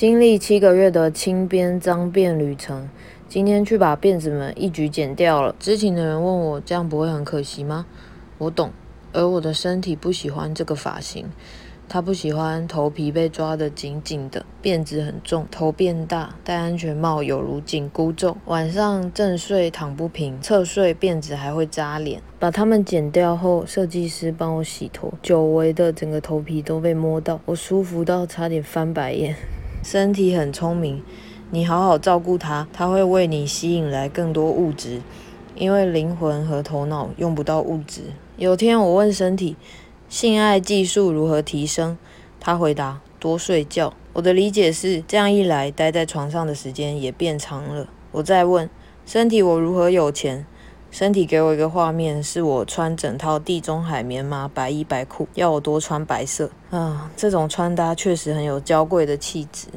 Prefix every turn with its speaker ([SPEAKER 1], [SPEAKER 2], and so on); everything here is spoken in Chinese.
[SPEAKER 1] 经历七个月的轻边脏辫旅程，今天去把辫子们一举剪掉了。知情的人问我，这样不会很可惜吗？我懂，而我的身体不喜欢这个发型。他不喜欢头皮被抓得紧紧的，辫子很重，头变大，戴安全帽有如紧箍咒。晚上正睡躺不平，侧睡辫子还会扎脸。把它们剪掉后，设计师帮我洗头，久违的整个头皮都被摸到，我舒服到差点翻白眼。身体很聪明，你好好照顾它，它会为你吸引来更多物质，因为灵魂和头脑用不到物质。有天我问身体。性爱技术如何提升？他回答：多睡觉。我的理解是，这样一来，待在床上的时间也变长了。我再问身体：我如何有钱？身体给我一个画面，是我穿整套地中海棉麻白衣白裤，要我多穿白色。啊，这种穿搭确实很有娇贵的气质。